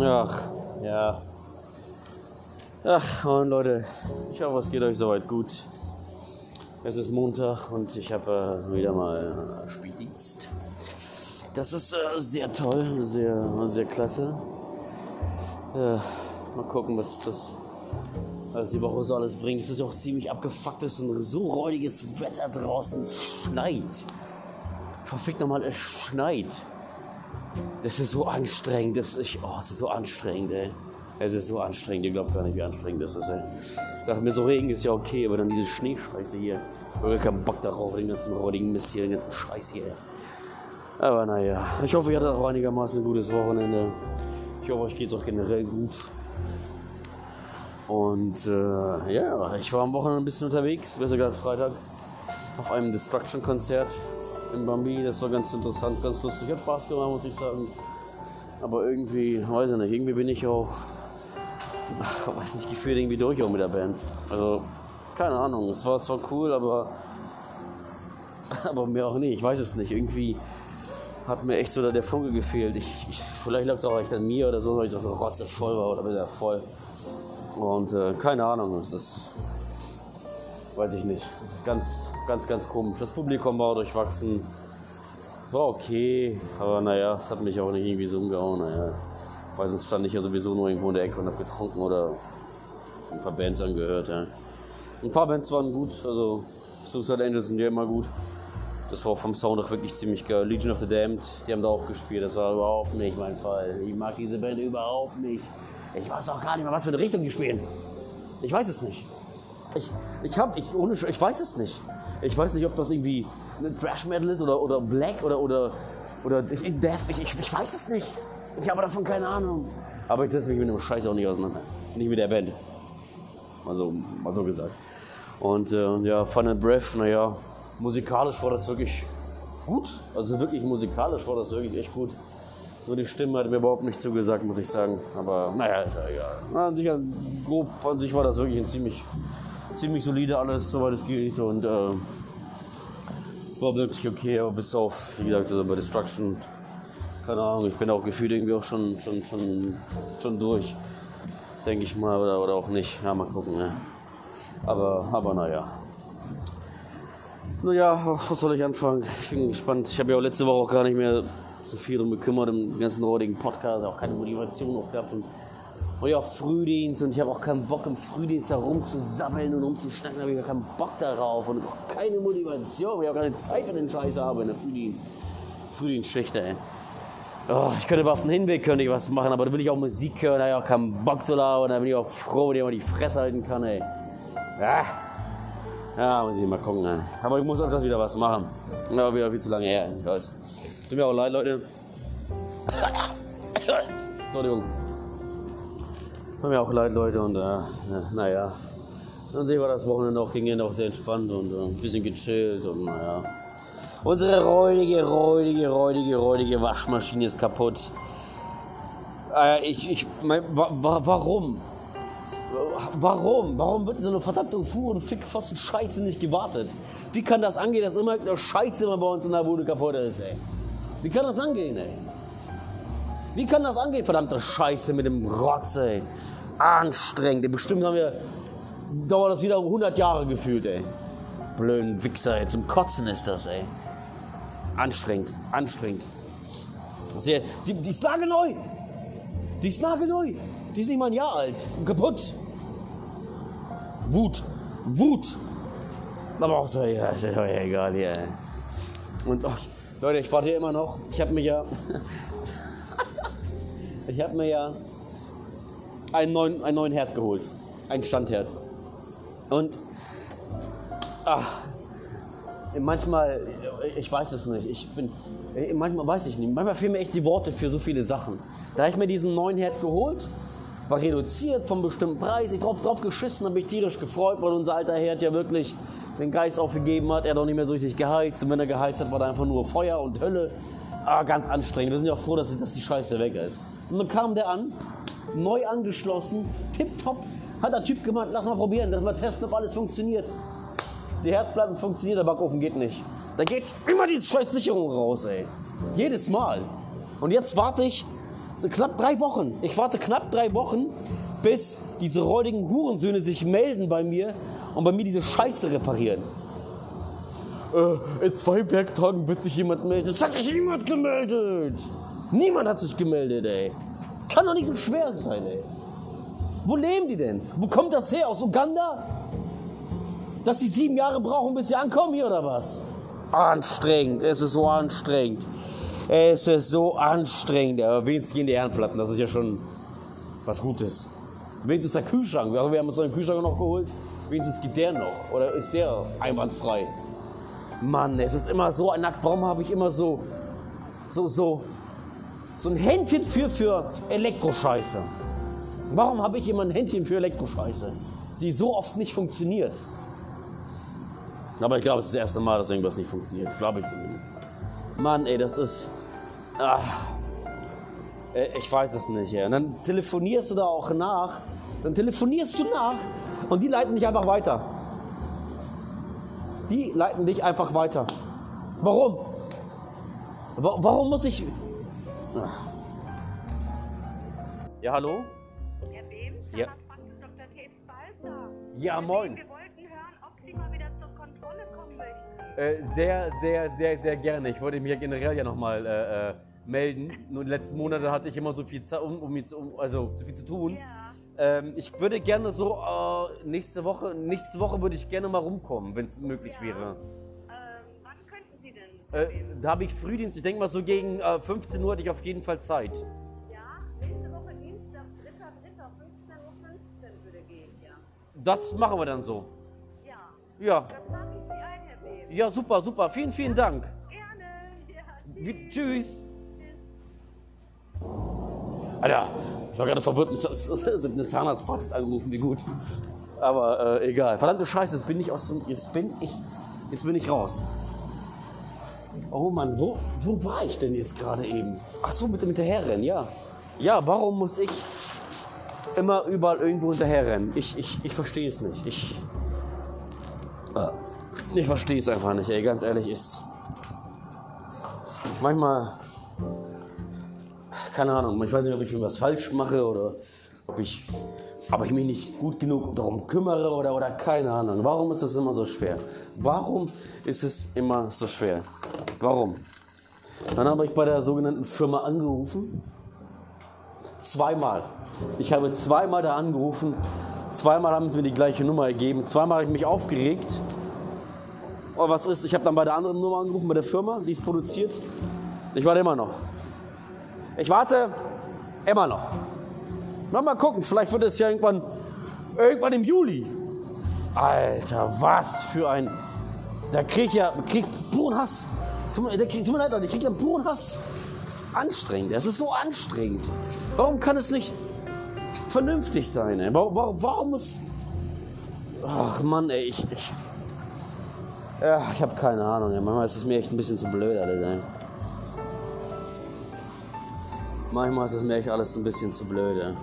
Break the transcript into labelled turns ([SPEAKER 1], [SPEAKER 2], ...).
[SPEAKER 1] Ach, ja. Ach, und Leute, ich hoffe, es geht euch soweit gut. Es ist Montag und ich habe äh, wieder mal äh, Spieldienst. Das ist äh, sehr toll, sehr, sehr klasse. Äh, mal gucken, was das was die Woche so alles bringt. Es ist auch ziemlich abgefuckt, es ist ein so räudiges Wetter draußen. Es schneit. Verfickt nochmal, es schneit. Das ist so anstrengend. Das ist, oh, es ist so anstrengend, ey. Es ist so anstrengend. Ihr glaubt gar nicht, wie anstrengend das ist, ey. Ich dachte mir, so Regen ist ja okay, aber dann diese Schneescheiße hier. Ich habe keinen Bock darauf, den ganzen räudigen Mist hier, den ganzen Scheiß hier. Aber naja, ich hoffe, ihr hattet auch einigermaßen ein gutes Wochenende. Ich hoffe, euch geht es auch generell gut. Und äh, ja, ich war am Wochenende ein bisschen unterwegs, besser gesagt Freitag, auf einem Destruction-Konzert in Bambi. Das war ganz interessant, ganz lustig. Hat Spaß gemacht, muss ich sagen. Aber irgendwie, weiß ich nicht, irgendwie bin ich auch, ach, weiß nicht, gefühlt irgendwie durch auch mit der Band. Also, keine Ahnung, es war zwar cool, aber, aber mir auch nicht, ich weiß es nicht. Irgendwie hat mir echt so der Funke gefehlt. Ich, ich, vielleicht lag es auch echt an mir oder so, weil ich so rotzevoll war oder wieder voll. Und äh, keine Ahnung, das weiß ich nicht. Ganz, ganz, ganz komisch. Das Publikum war durchwachsen. War okay, aber naja, es hat mich auch nicht irgendwie so umgehauen. Naja, weil sonst stand ich ja sowieso nur irgendwo in der Ecke und hab getrunken oder ein paar Bands angehört. Ja. Ein paar Bands waren gut, also Suicide Angels sind ja immer gut. Das war vom Sound auch wirklich ziemlich geil. Legion of the Damned, die haben da auch gespielt. Das war überhaupt nicht mein Fall. Ich mag diese Band überhaupt nicht. Ich weiß auch gar nicht mehr, was für eine Richtung die spielen. Ich weiß es nicht. Ich, ich hab, ich, ohne, ich weiß es nicht. Ich weiß nicht, ob das irgendwie Thrash Metal ist oder, oder Black oder, oder, oder Death. Ich, ich, ich weiß es nicht. Ich habe davon keine Ahnung. Aber ich setze mich mit dem Scheiß auch nicht auseinander. Nicht mit der Band. Also, mal so gesagt. Und äh, ja, Fun and Breath, naja, musikalisch war das wirklich gut. Also wirklich musikalisch war das wirklich echt gut. Nur die Stimme hat mir überhaupt nicht zugesagt, muss ich sagen. Aber naja, ist ja egal. An sich, grob an sich war das wirklich ein ziemlich, ziemlich solide alles, soweit es geht. Und äh, war wirklich okay, aber bis auf, wie gesagt, also bei Destruction, keine Ahnung, ich bin auch gefühlt irgendwie auch schon, schon, schon, schon durch. Denke ich mal, oder, oder auch nicht. Ja, mal gucken. Ja. Aber, aber naja. Naja, was soll ich anfangen? Ich bin gespannt. Ich habe ja auch letzte Woche auch gar nicht mehr so viel drum gekümmert im ganzen räudigen Podcast, auch keine Motivation noch gehabt und, und ja, Frühdienst und ich habe auch keinen Bock im Frühdienst da rumzusammeln und rumzuschnacken, habe ich keinen Bock darauf und auch keine Motivation, weil ich auch keine Zeit für den Scheiß habe in der Frühdienst. Frühdienstschicht, ey. Oh, ich könnte auf den Hinweg könnte ich was machen, aber da will ich auch Musik hören, da habe ich auch keinen Bock zu labern, da bin ich auch froh, wenn ich mal die Fresse halten kann, ey. Ja. Ja, muss ich mal gucken, ey. Aber ich muss öfters wieder was machen. Ja, wieder viel zu lange her, ich weiß. Tut mir auch leid, Leute. Entschuldigung. Tut mir auch leid, Leute. Und äh, naja. Dann sehen wir das Wochenende auch ging auch sehr entspannt und äh, ein bisschen gechillt und naja. Unsere räudige, räudige, räudige, räudige Waschmaschine ist kaputt. Äh, ich, ich, mein, wa, wa, warum? Warum? Warum wird so eine verdammte Fuhr und Fickpfosten Scheiße nicht gewartet? Wie kann das angehen, dass immer eine Scheiße immer bei uns in der Bude kaputt ist, ey? Wie kann das angehen, ey? Wie kann das angehen, verdammte Scheiße mit dem Rotz, ey? Anstrengend. Bestimmt haben wir, dauert das wieder 100 Jahre gefühlt, ey. Blöden Wichser, ey. Zum Kotzen ist das, ey. Anstrengend, anstrengend. Sehr, die, die ist nagelneu. Die ist nagelneu. Die ist nicht mal ein Jahr alt. Kaputt. Wut. Wut. Aber auch so, ja, ist ja egal hier. Und oh, Leute, ich warte hier immer noch. Ich habe mir ja. ich habe mir ja einen neuen, einen neuen Herd geholt. Einen Standherd. Und. Ach, manchmal, ich weiß es nicht. Ich bin. Manchmal weiß ich nicht. Manchmal fehlen mir echt die Worte für so viele Sachen. Da habe ich mir diesen neuen Herd geholt, war reduziert vom bestimmten Preis. Ich drauf, drauf geschissen, habe mich tierisch gefreut, weil unser alter Herd ja wirklich den Geist aufgegeben hat. Er hat auch nicht mehr so richtig geheizt. Und wenn er geheizt hat, war da einfach nur Feuer und Hölle. Ah, ganz anstrengend. Wir sind ja auch froh, dass, dass die Scheiße weg ist. Und dann kam der an, neu angeschlossen, tipptopp. Hat der Typ gemeint, lass mal probieren, lass mal testen, ob alles funktioniert. Die Herdplatten funktionieren, der Backofen geht nicht. Da geht immer diese scheiß Sicherung raus, ey. Jedes Mal. Und jetzt warte ich So knapp drei Wochen. Ich warte knapp drei Wochen, bis diese räudigen Hurensöhne sich melden bei mir und bei mir diese Scheiße reparieren. Äh, in zwei Werktagen wird sich jemand melden. Es hat sich niemand gemeldet. Niemand hat sich gemeldet, ey. Kann doch nicht so schwer sein, ey. Wo leben die denn? Wo kommt das her? Aus Uganda? Dass sie sieben Jahre brauchen, bis sie ankommen hier oder was? Anstrengend. Es ist so anstrengend. Es ist so anstrengend. Aber wenigstens gehen die Ehrenplatten. Das ist ja schon was Gutes. Wenigstens der Kühlschrank. Wir haben uns einen Kühlschrank noch geholt. Wenigstens geht der noch. Oder ist der einwandfrei? Mann, es ist immer so ein Nackt. Warum habe ich immer so, so, so, so ein Händchen für, für Elektroscheiße? Warum habe ich immer ein Händchen für Elektroscheiße, die so oft nicht funktioniert? Aber ich glaube, es ist das erste Mal, dass irgendwas nicht funktioniert. Glaube ich zumindest. Mann, ey, das ist. Ach, ich weiß es nicht. Ey. Und dann telefonierst du da auch nach. Dann telefonierst du nach und die leiten dich einfach weiter. Die leiten dich einfach weiter. Warum? Warum muss ich. Ja, hallo?
[SPEAKER 2] Ja, wem?
[SPEAKER 1] Ja.
[SPEAKER 2] Dr. Balzer.
[SPEAKER 1] Ja, moin.
[SPEAKER 2] Wir wollten hören, ob Sie mal wieder zur Kontrolle kommen möchten.
[SPEAKER 1] Äh, sehr, sehr, sehr, sehr gerne. Ich wollte mich ja generell ja nochmal äh, äh, melden. Nur die letzten Monate hatte ich immer so viel, um, um, um, also, so viel zu tun.
[SPEAKER 2] Ja.
[SPEAKER 1] Ähm, ich würde gerne so äh, nächste Woche, nächste Woche würde ich gerne mal rumkommen, wenn es möglich
[SPEAKER 2] Ja.
[SPEAKER 1] wäre. Äh, da habe ich Frühdienst. Ich denke mal so gegen äh, 15 Uhr hätte ich auf jeden Fall Zeit.
[SPEAKER 2] Ja, nächste Woche Dienstag, 3.3., 15.15 Uhr würde gehen, ja.
[SPEAKER 1] Das machen wir dann so.
[SPEAKER 2] Ja,
[SPEAKER 1] Ja,
[SPEAKER 2] das trage ich Sie ein, Herr Behm.
[SPEAKER 1] ja, super, super. Vielen, vielen Dank.
[SPEAKER 2] Gerne. Ja,
[SPEAKER 1] Wie, tschüss. Alter, ich war gerade verwirrt mit mit einer Zahnarztpraxis angerufen, wie gut. Aber äh, egal. Verdammte Scheiße, jetzt bin ich aus dem. Jetzt bin ich. Jetzt bin ich raus. Oh Mann, wo, wo war ich denn jetzt gerade eben? Ach so, mit, der Herren, ja. Ja, warum muss ich immer überall irgendwo hinterherrennen? Ich, ich, ich verstehe es nicht. Ich. Äh, ich verstehe es einfach nicht, ey, ganz ehrlich ist. Manchmal keine Ahnung, ich weiß nicht, ob ich irgendwas falsch mache oder ob ich, ob ich mich nicht gut genug darum kümmere oder, oder keine Ahnung. Warum ist es immer so schwer? Warum ist es immer so schwer? Warum? Dann habe ich bei der sogenannten Firma angerufen. Zweimal. Ich habe zweimal da angerufen. Zweimal haben sie mir die gleiche Nummer gegeben. Zweimal habe ich mich aufgeregt. Oh, was ist? Ich habe dann bei der anderen Nummer angerufen, bei der Firma, die es produziert. Ich warte immer noch. Ich warte immer noch. Noch mal gucken, vielleicht wird es ja irgendwann, irgendwann im Juli. Alter, was für ein. Da krieg ich ja krieg puren Hass. Tut mir, krieg, tut mir leid, Leute, ich krieg ja puren Hass. Anstrengend, es ist so anstrengend. Warum kann es nicht vernünftig sein? Ey? Warum, warum, muss. Ach Mann, ey, ich. ich ja, ich habe keine Ahnung. Ey. Manchmal ist es mir echt ein bisschen zu blöd, alles, ey. Manchmal ist es mir echt alles ein bisschen zu blöd. Ey.